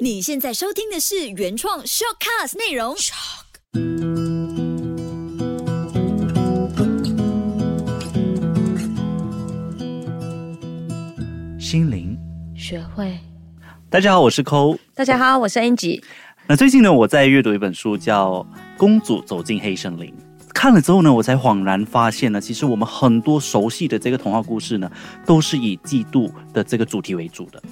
你现在收听的是原创 shortcast 内容。心灵，学会。大家好，我是抠。大家好，我是 Angie。那最近呢，我在阅读一本书，叫《公主走进黑森林》。看了之后呢，我才恍然发现呢，其实我们很多熟悉的这个童话故事呢，都是以嫉妒的这个主题为主的。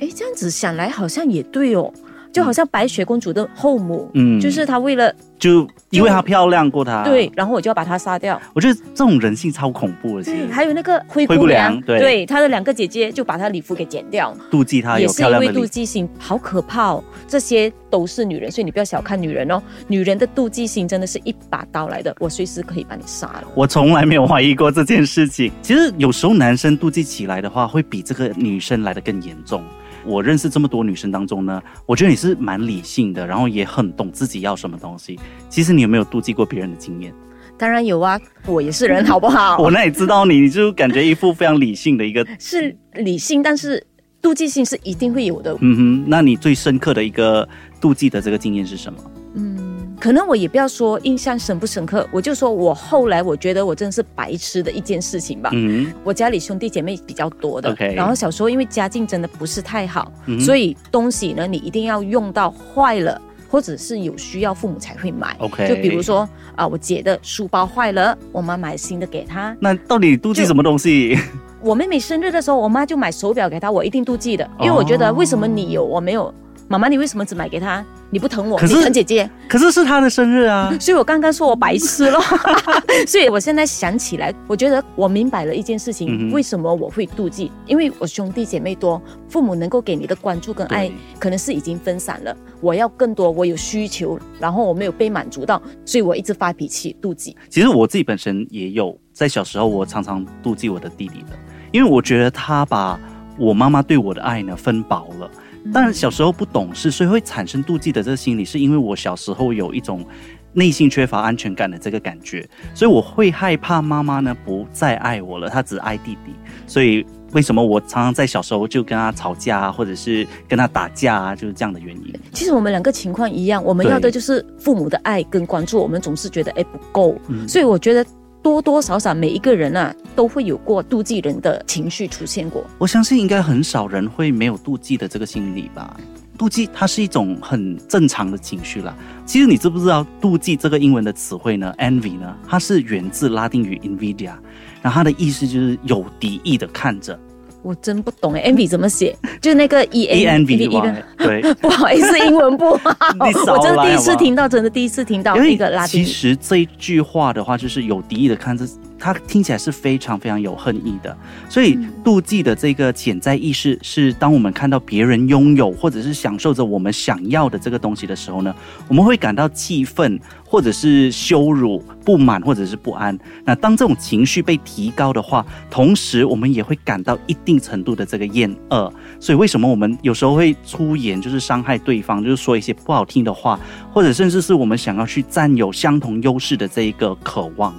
哎，这样子想来好像也对哦。就好像白雪公主的后母，嗯，就是她为了就因为她漂亮过她，对，然后我就要把她杀掉。我觉得这种人性超恐怖的。对，还有那个灰姑娘，对，她的两个姐姐就把她礼服给剪掉，妒忌她有漂亮也是因为妒忌心，好可怕哦！这些都是女人，所以你不要小看女人哦。女人的妒忌心真的是一把刀来的，我随时可以把你杀了。我从来没有怀疑过这件事情。其实有时候男生妒忌起来的话，会比这个女生来的更严重。我认识这么多女生当中呢，我觉得你是蛮理性的，然后也很懂自己要什么东西。其实你有没有妒忌过别人的经验？当然有啊，我也是人，好不好？我那也知道你，你就感觉一副非常理性的一个。是理性，但是妒忌心是一定会有的。嗯哼，那你最深刻的一个妒忌的这个经验是什么？嗯。可能我也不要说印象深不深刻，我就说我后来我觉得我真的是白痴的一件事情吧。嗯，我家里兄弟姐妹比较多的，然后小时候因为家境真的不是太好，所以东西呢你一定要用到坏了，或者是有需要父母才会买。OK，就比如说啊，我姐的书包坏了，我妈买新的给她。那到底妒忌什么东西？我妹妹生日的时候，我妈就买手表给她，我一定妒忌的，因为我觉得为什么你有我没有？妈妈，你为什么只买给他？你不疼我，你疼姐姐。可是是他的生日啊！所以我刚刚说我白痴了。所以我现在想起来，我觉得我明白了一件事情：为什么我会妒忌？因为我兄弟姐妹多，父母能够给你的关注跟爱，可能是已经分散了。我要更多，我有需求，然后我没有被满足到，所以我一直发脾气，妒忌。其实我自己本身也有，在小时候我常常妒忌我的弟弟的，因为我觉得他把我妈妈对我的爱呢分薄了。但小时候不懂事，所以会产生妒忌的这个心理，是因为我小时候有一种内心缺乏安全感的这个感觉，所以我会害怕妈妈呢不再爱我了，她只爱弟弟。所以为什么我常常在小时候就跟他吵架啊，或者是跟他打架啊，就是这样的原因。其实我们两个情况一样，我们要的就是父母的爱跟关注，我们总是觉得哎不够，所以我觉得。多多少少每一个人啊，都会有过妒忌人的情绪出现过。我相信应该很少人会没有妒忌的这个心理吧？妒忌它是一种很正常的情绪啦。其实你知不知道妒忌这个英文的词汇呢？envy 呢，它是源自拉丁语 invidia，然后它的意思就是有敌意的看着。我真不懂哎，envy 怎么写？就那个 e n v y，对，不好意思，英文不好。我真的第一次听到，真的第一次听到一个拉丁。其实这一句话的话，就是有敌意的看着。它听起来是非常非常有恨意的，所以妒忌的这个潜在意识是，当我们看到别人拥有或者是享受着我们想要的这个东西的时候呢，我们会感到气愤，或者是羞辱、不满，或者是不安。那当这种情绪被提高的话，同时我们也会感到一定程度的这个厌恶。所以为什么我们有时候会出言，就是伤害对方，就是说一些不好听的话，或者甚至是我们想要去占有相同优势的这一个渴望。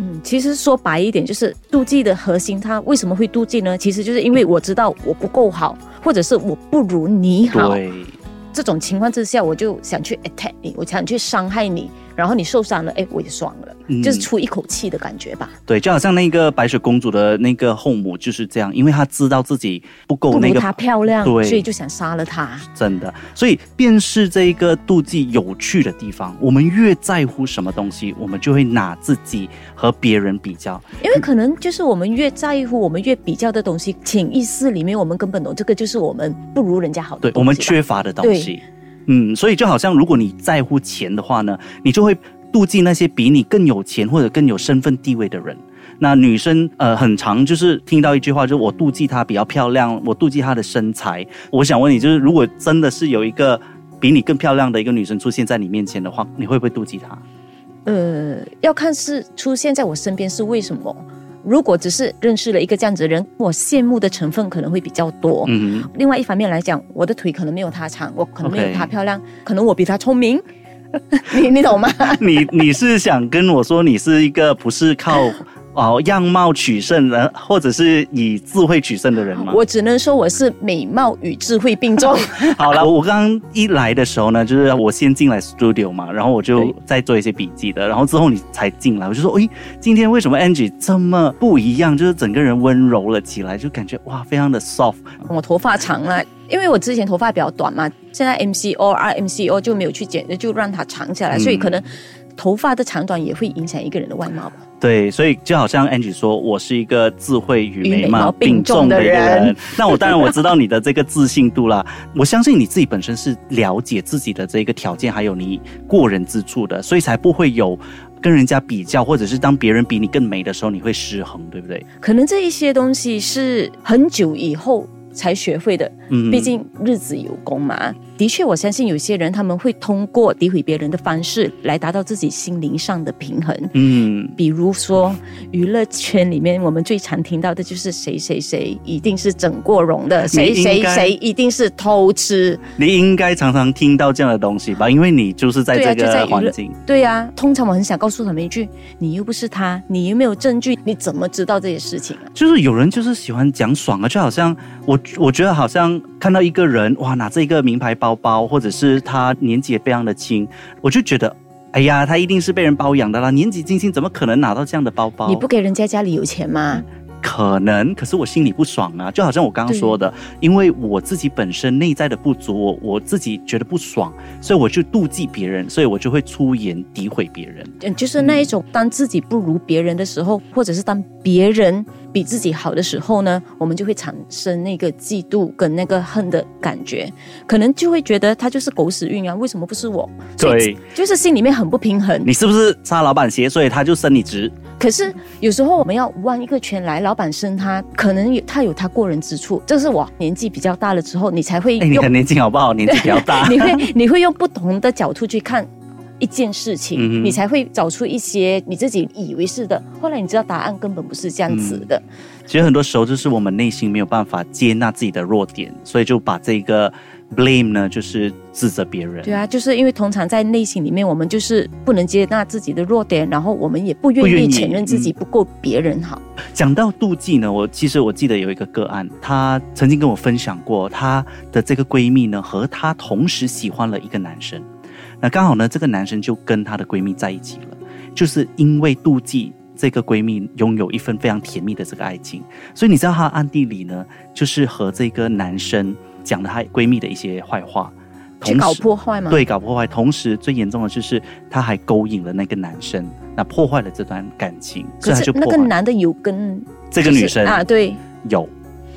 嗯，其实说白一点，就是妒忌的核心，他为什么会妒忌呢？其实就是因为我知道我不够好，或者是我不如你好，这种情况之下，我就想去 attack 你，我想去伤害你。然后你受伤了，哎，我也爽了，就是出一口气的感觉吧。对，就好像那个白雪公主的那个后母就是这样，因为她知道自己不够那个她漂亮，对，所以就想杀了她。真的，所以便是这一个妒忌有趣的地方。我们越在乎什么东西，我们就会拿自己和别人比较。因为可能就是我们越在乎，我们越比较的东西，潜意识里面我们根本懂这个就是我们不如人家好。对，我们缺乏的东西。嗯，所以就好像如果你在乎钱的话呢，你就会妒忌那些比你更有钱或者更有身份地位的人。那女生呃，很常就是听到一句话，就是我妒忌她比较漂亮，我妒忌她的身材。我想问你，就是如果真的是有一个比你更漂亮的一个女生出现在你面前的话，你会不会妒忌她？呃，要看是出现在我身边是为什么。如果只是认识了一个这样子的人，我羡慕的成分可能会比较多。嗯，另外一方面来讲，我的腿可能没有她长，我可能没有她漂亮，可能我比她聪明。你你懂吗？你你是想跟我说，你是一个不是靠？哦样貌取胜的，或者是以智慧取胜的人吗？我只能说我是美貌与智慧并重。好了，我刚刚一来的时候呢，就是我先进来 studio 嘛，然后我就在做一些笔记的，然后之后你才进来，我就说，诶，今天为什么 Angie 这么不一样？就是整个人温柔了起来，就感觉哇，非常的 soft。我头发长了，因为我之前头发比较短嘛，现在 MCO、RMCO 就没有去剪，就让它长下来，所以可能头发的长短也会影响一个人的外貌吧。对，所以就好像 Angie 说，我是一个智慧与美貌并重的人。那我当然我知道你的这个自信度啦，我相信你自己本身是了解自己的这个条件，还有你过人之处的，所以才不会有跟人家比较，或者是当别人比你更美的时候，你会失衡，对不对？可能这一些东西是很久以后才学会的，嗯，毕竟日子有功嘛。的确，我相信有些人他们会通过诋毁别人的方式来达到自己心灵上的平衡。嗯，比如说娱乐圈里面，我们最常听到的就是谁谁谁一定是整过容的，谁谁谁一定是偷吃。你应该常常听到这样的东西吧？因为你就是在这个环境。对呀，通常我很想告诉他们一句：你又不是他，你又没有证据，你怎么知道这些事情啊？就是有人就是喜欢讲爽啊，就好像我我觉得好像看到一个人哇拿着一个名牌包。包包，或者是他年纪也非常的轻，我就觉得，哎呀，他一定是被人包养的啦，年纪轻轻怎么可能拿到这样的包包？你不给人家家里有钱吗？可能，可是我心里不爽啊，就好像我刚刚说的，因为我自己本身内在的不足，我我自己觉得不爽，所以我就妒忌别人，所以我就会出言诋毁别人。嗯，就是那一种，当自己不如别人的时候，或者是当别人比自己好的时候呢，我们就会产生那个嫉妒跟那个恨的感觉，可能就会觉得他就是狗屎运啊，为什么不是我？对，就是心里面很不平衡。你是不是擦老板鞋，所以他就升你职？可是有时候我们要弯一个圈来，老板生他，可能有他有他过人之处。这是我年纪比较大了之后，你才会。你的年纪好不好？年纪比较大，你会你会用不同的角度去看一件事情，你才会找出一些你自己以为是的。后来你知道答案根本不是这样子的。其实很多时候就是我们内心没有办法接纳自己的弱点，所以就把这个。Blame 呢，就是指责别人。对啊，就是因为通常在内心里面，我们就是不能接纳自己的弱点，然后我们也不愿意承认自己不够别人好。讲到妒忌呢，我其实我记得有一个个案，她曾经跟我分享过，她的这个闺蜜呢和她同时喜欢了一个男生，那刚好呢这个男生就跟她的闺蜜在一起了，就是因为妒忌这个闺蜜拥有一份非常甜蜜的这个爱情，所以你知道她暗地里呢就是和这个男生。讲了她闺蜜的一些坏话，去搞破坏吗？对，搞破坏。同时，最严重的就是她还勾引了那个男生，那破坏了这段感情。可是那个男的有跟这个女生啊，对，有，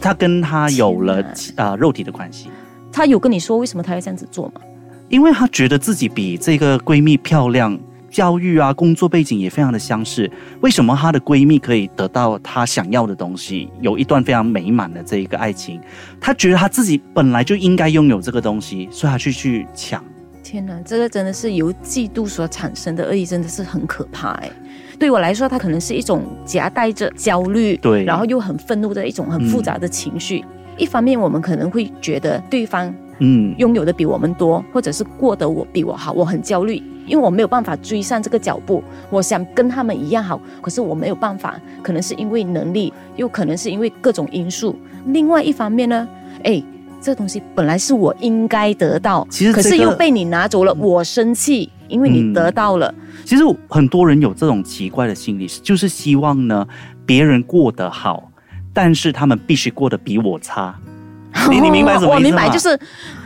他跟她有了啊肉体的关系。他有跟你说为什么他要这样子做吗？因为她觉得自己比这个闺蜜漂亮。教育啊，工作背景也非常的相似。为什么她的闺蜜可以得到她想要的东西，有一段非常美满的这一个爱情？她觉得她自己本来就应该拥有这个东西，所以她去去抢。天哪，这个真的是由嫉妒所产生的恶意，真的是很可怕哎。对我来说，它可能是一种夹带着焦虑，对，然后又很愤怒的一种很复杂的情绪。一方面，我们可能会觉得对方嗯拥有的比我们多，或者是过得我比我好，我很焦虑。因为我没有办法追上这个脚步，我想跟他们一样好，可是我没有办法，可能是因为能力，又可能是因为各种因素。另外一方面呢，哎，这东西本来是我应该得到，其实可是又被你拿走了，我生气，因为你得到了。其实很多人有这种奇怪的心理，就是希望呢别人过得好，但是他们必须过得比我差。你你明白什么意思吗？我明白，就是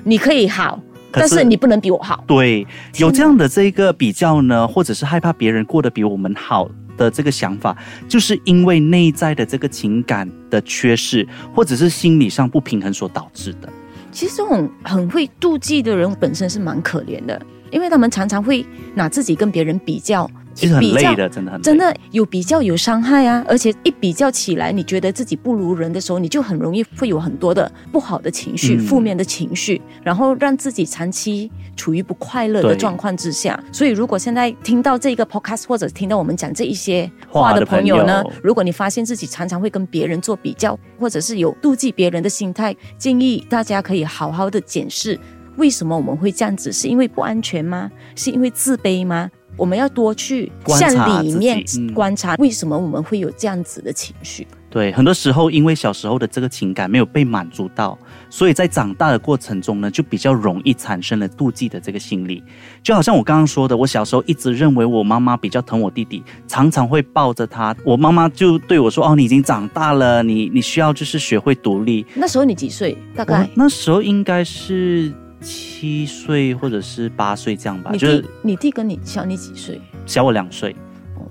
你可以好。但是你不能比我好。对，有这样的这个比较呢，或者是害怕别人过得比我们好的这个想法，就是因为内在的这个情感的缺失，或者是心理上不平衡所导致的。其实这种很会妒忌的人本身是蛮可怜的，因为他们常常会拿自己跟别人比较。其实很累的，真的很真的有比较有伤害啊！而且一比较起来，你觉得自己不如人的时候，你就很容易会有很多的不好的情绪、负面的情绪，然后让自己长期处于不快乐的状况之下。所以，如果现在听到这个 podcast 或者听到我们讲这一些话的朋友呢，如果你发现自己常常会跟别人做比较，或者是有妒忌别人的心态，建议大家可以好好的检视，为什么我们会这样子？是因为不安全吗？是因为自卑吗？我们要多去向里面观察，为什么我们会有这样子的情绪。对，很多时候因为小时候的这个情感没有被满足到，所以在长大的过程中呢，就比较容易产生了妒忌的这个心理。就好像我刚刚说的，我小时候一直认为我妈妈比较疼我弟弟，常常会抱着他。我妈妈就对我说：“哦，你已经长大了，你你需要就是学会独立。那时候你几岁？大”概那时候应该是七岁或者是八岁这样吧，你就是弟你弟跟你小你几岁？小我两岁。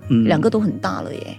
嗯两个都很大了耶。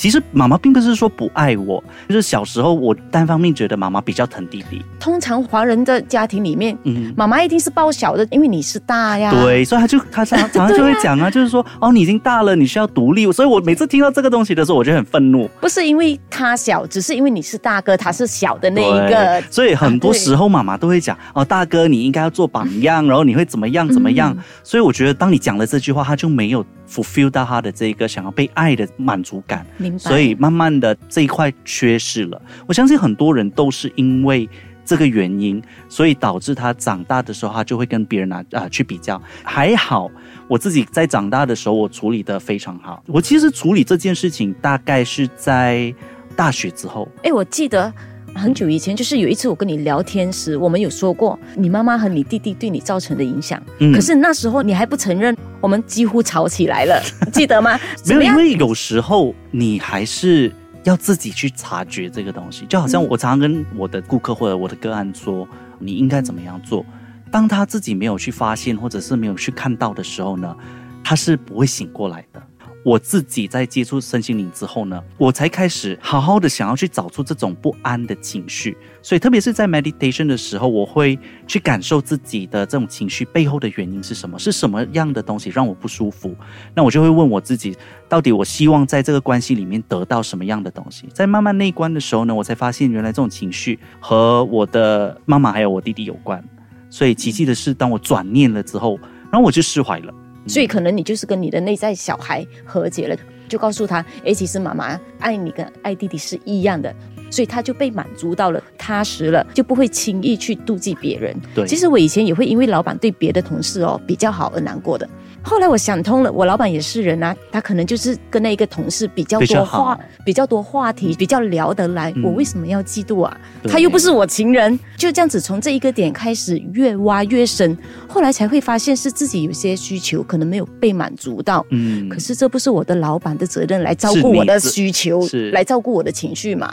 其实妈妈并不是说不爱我，就是小时候我单方面觉得妈妈比较疼弟弟。通常华人的家庭里面，嗯，妈妈一定是抱小的，因为你是大呀。对，所以他就他常 常常就会讲啊，就是说哦，你已经大了，你需要独立。所以我每次听到这个东西的时候，我就很愤怒。不是因为他小，只是因为你是大哥，他是小的那一个。所以很多时候妈妈都会讲哦，大哥你应该要做榜样，然后你会怎么样怎么样。嗯所以我觉得当你讲了这句话，他就没有 fulfill 到他的这个想要被爱的满足感。明白。所以慢慢的这一块缺失了。我相信很多人都是因为这个原因，所以导致他长大的时候，他就会跟别人啊啊、去比较。还好我自己在长大的时候，我处理的非常好。我其实处理这件事情大概是在大学之后。哎，我记得很久以前，就是有一次我跟你聊天时，我们有说过你妈妈和你弟弟对你造成的影响。嗯可是那时候你还不承认，我们几乎吵起来了，记得吗？没有，因为有时候你还是要自己去察觉这个东西。就好像我常常跟我的顾客或者我的个案说，你应该怎么样做。当他自己没有去发现，或者是没有去看到的时候呢，他是不会醒过来的。我自己在接触身心灵之后呢，我才开始好好的想要去找出这种不安的情绪。所以，特别是在 meditation 的时候，我会去感受自己的这种情绪背后的原因是什么，是什么样的东西让我不舒服。那我就会问我自己，到底我希望在这个关系里面得到什么样的东西？在慢慢内观的时候呢，我才发现原来这种情绪和我的妈妈还有我弟弟有关。所以奇迹的是，当我转念了之后，然后我就释怀了。所以可能你就是跟你的内在小孩和解了，就告诉他，哎，其实妈妈爱你跟爱弟弟是一样的，所以他就被满足到了，踏实了，就不会轻易去妒忌别人。对其实我以前也会因为老板对别的同事哦比较好而难过的。后来我想通了，我老板也是人啊，他可能就是跟那一个同事比较多话好，比较多话题，比较聊得来。嗯我为什么要嫉妒啊？他又不是我情人，就这样子从这一个点开始越挖越深，后来才会发现是自己有些需求可能没有被满足到。嗯可是这不是我的老板的责任来照顾我的需求是，来照顾我的情绪嘛？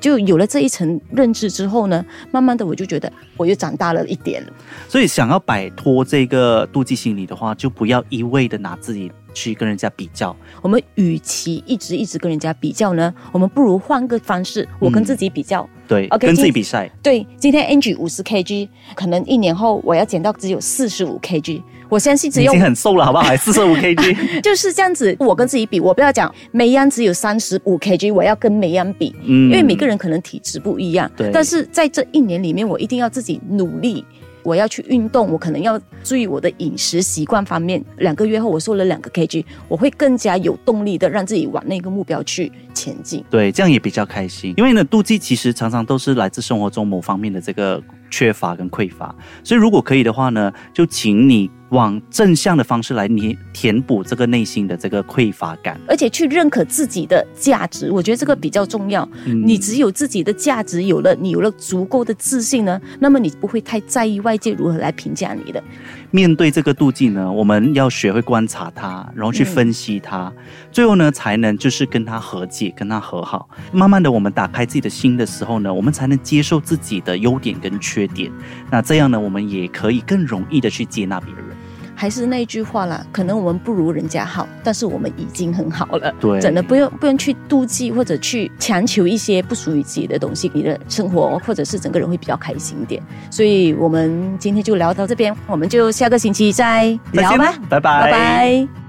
就有了这一层认知之后呢，慢慢的我就觉得我又长大了一点了。所以想要摆脱这个妒忌心理的话，就不要一味的拿自己去跟人家比较。我们与其一直一直跟人家比较呢，我们不如换个方式，我跟自己比较。对 OK，跟自己比赛。对，今天 Angie 五十 kg，可能一年后我要减到只有四十五 kg。我相信只有你已经很瘦了，好不好？还 四十五 kg。就是这样子，我跟自己比，我不要讲梅安只有三十五 kg，我要跟梅安比，嗯因为每个人可能体质不一样。对但是在这一年里面，我一定要自己努力。我要去运动，我可能要注意我的饮食习惯方面。两个月后，我瘦了两个 kg，我会更加有动力的让自己往那个目标去前进。对，这样也比较开心。因为呢，妒忌其实常常都是来自生活中某方面的这个缺乏跟匮乏，所以如果可以的话呢，就请你往正向的方式来填填补这个内心的这个匮乏感。而且去认可自己的价值，我觉得这个比较重要。嗯你只有自己的价值有了，你有了足够的自信呢，那么你不会太在意外界如何来评价你的。面对这个妒忌呢，我们要学会观察它，然后去分析它，最后呢，才能就是跟它和解，跟它和好。慢慢的，我们打开自己的心的时候呢，我们才能接受自己的优点跟缺点。那这样呢，我们也可以更容易的去接纳别人。还是那句话啦，可能我们不如人家好，但是我们已经很好了。对真的不用不用去妒忌或者去强求一些不属于自己的东西，你的生活或者是整个人会比较开心一点。所以我们今天就聊到这边，我们就下个星期再聊吧拜拜拜